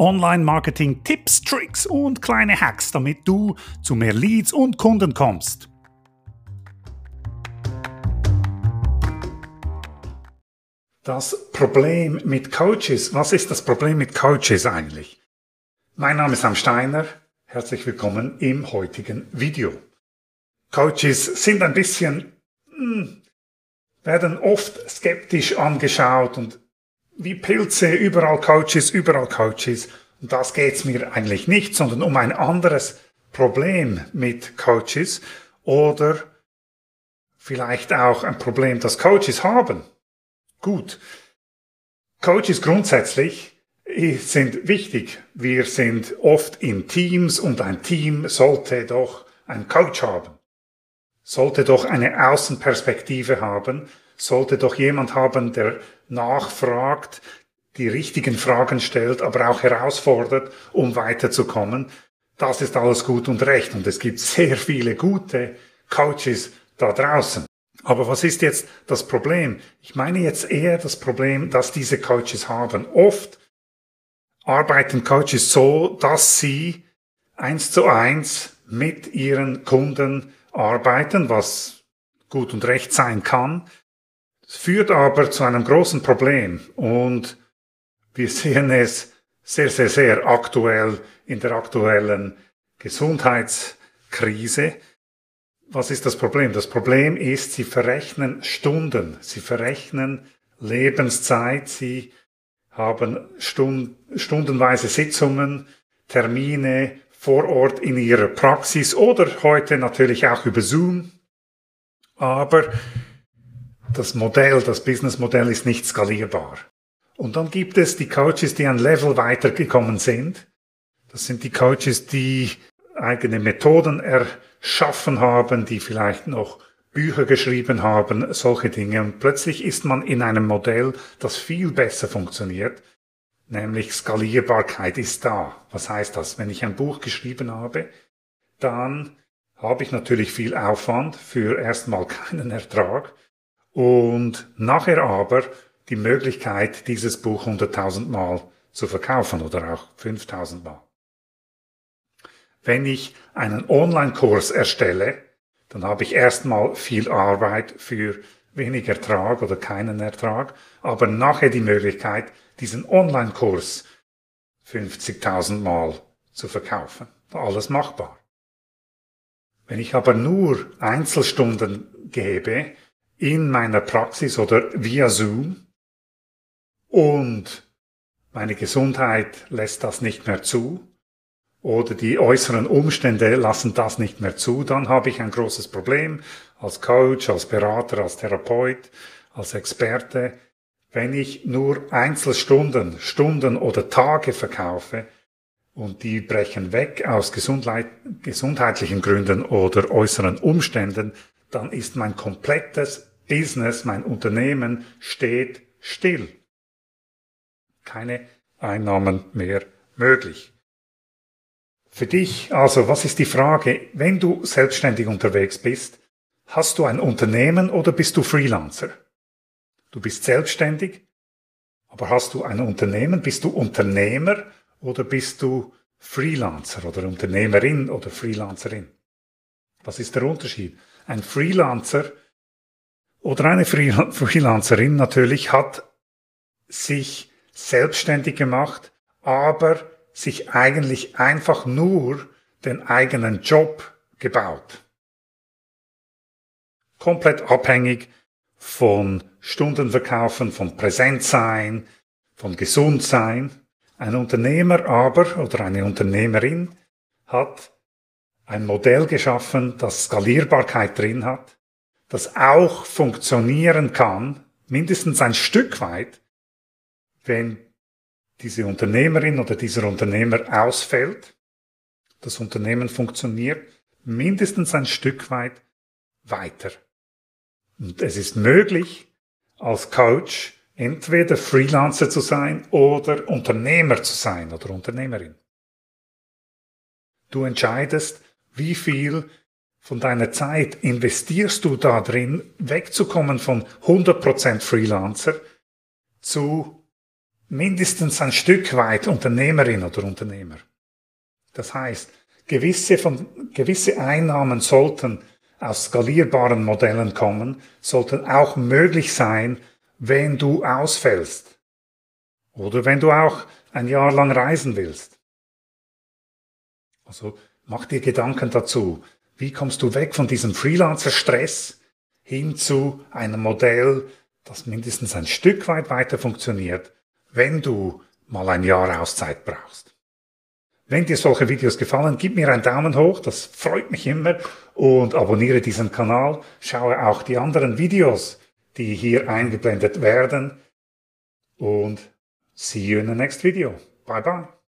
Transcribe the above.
Online-Marketing, Tipps, Tricks und kleine Hacks, damit du zu mehr Leads und Kunden kommst. Das Problem mit Coaches. Was ist das Problem mit Coaches eigentlich? Mein Name ist Sam Steiner. Herzlich willkommen im heutigen Video. Coaches sind ein bisschen, hm, werden oft skeptisch angeschaut und wie Pilze, überall Coaches, überall Coaches. Und das geht's mir eigentlich nicht, sondern um ein anderes Problem mit Coaches oder vielleicht auch ein Problem, das Coaches haben. Gut. Coaches grundsätzlich sind wichtig. Wir sind oft in Teams und ein Team sollte doch einen Coach haben sollte doch eine Außenperspektive haben, sollte doch jemand haben, der nachfragt, die richtigen Fragen stellt, aber auch herausfordert, um weiterzukommen. Das ist alles gut und recht und es gibt sehr viele gute Coaches da draußen. Aber was ist jetzt das Problem? Ich meine jetzt eher das Problem, dass diese Coaches haben. Oft arbeiten Coaches so, dass sie eins zu eins mit ihren Kunden arbeiten, was gut und recht sein kann. Es führt aber zu einem großen Problem und wir sehen es sehr, sehr, sehr aktuell in der aktuellen Gesundheitskrise. Was ist das Problem? Das Problem ist, sie verrechnen Stunden, sie verrechnen Lebenszeit, sie haben Stund, stundenweise Sitzungen, Termine, vor Ort in ihrer Praxis oder heute natürlich auch über Zoom. Aber das Modell, das Businessmodell ist nicht skalierbar. Und dann gibt es die Coaches, die ein Level weitergekommen sind. Das sind die Coaches, die eigene Methoden erschaffen haben, die vielleicht noch Bücher geschrieben haben, solche Dinge. Und plötzlich ist man in einem Modell, das viel besser funktioniert, nämlich Skalierbarkeit ist da. Was heißt das? Wenn ich ein Buch geschrieben habe, dann habe ich natürlich viel Aufwand für erstmal keinen Ertrag und nachher aber die Möglichkeit, dieses Buch 100.000 Mal zu verkaufen oder auch 5.000 Mal. Wenn ich einen Online-Kurs erstelle, dann habe ich erstmal viel Arbeit für wenig Ertrag oder keinen Ertrag, aber nachher die Möglichkeit, diesen Online-Kurs 50.000 Mal zu verkaufen. Alles machbar. Wenn ich aber nur Einzelstunden gebe in meiner Praxis oder via Zoom. Und meine Gesundheit lässt das nicht mehr zu. Oder die äußeren Umstände lassen das nicht mehr zu, dann habe ich ein großes Problem als Coach, als Berater, als Therapeut, als Experte, wenn ich nur Einzelstunden, Stunden oder Tage verkaufe und die brechen weg aus gesundheitlichen Gründen oder äußeren Umständen, dann ist mein komplettes Business, mein Unternehmen steht still. Keine Einnahmen mehr möglich. Für dich, also was ist die Frage, wenn du selbstständig unterwegs bist, hast du ein Unternehmen oder bist du Freelancer? Du bist selbstständig, aber hast du ein Unternehmen? Bist du Unternehmer oder bist du Freelancer oder Unternehmerin oder Freelancerin? Was ist der Unterschied? Ein Freelancer oder eine Freelancerin natürlich hat sich selbstständig gemacht, aber sich eigentlich einfach nur den eigenen Job gebaut. Komplett abhängig von Stundenverkaufen, von Präsenzsein, von Gesundsein. Ein Unternehmer aber oder eine Unternehmerin hat ein Modell geschaffen, das Skalierbarkeit drin hat, das auch funktionieren kann, mindestens ein Stück weit, wenn diese Unternehmerin oder dieser Unternehmer ausfällt. Das Unternehmen funktioniert mindestens ein Stück weit weiter. Und es ist möglich, als Coach entweder Freelancer zu sein oder Unternehmer zu sein oder Unternehmerin. Du entscheidest, wie viel von deiner Zeit investierst du da drin, wegzukommen von 100% Freelancer zu mindestens ein Stück weit Unternehmerin oder Unternehmer. Das heißt, gewisse, von, gewisse Einnahmen sollten aus skalierbaren Modellen kommen, sollten auch möglich sein, wenn du ausfällst. Oder wenn du auch ein Jahr lang reisen willst. Also mach dir Gedanken dazu. Wie kommst du weg von diesem Freelancer-Stress hin zu einem Modell, das mindestens ein Stück weit weiter funktioniert, wenn du mal ein Jahr Auszeit brauchst. Wenn dir solche Videos gefallen, gib mir einen Daumen hoch, das freut mich immer und abonniere diesen Kanal. Schaue auch die anderen Videos, die hier eingeblendet werden und see you in the next video. Bye bye.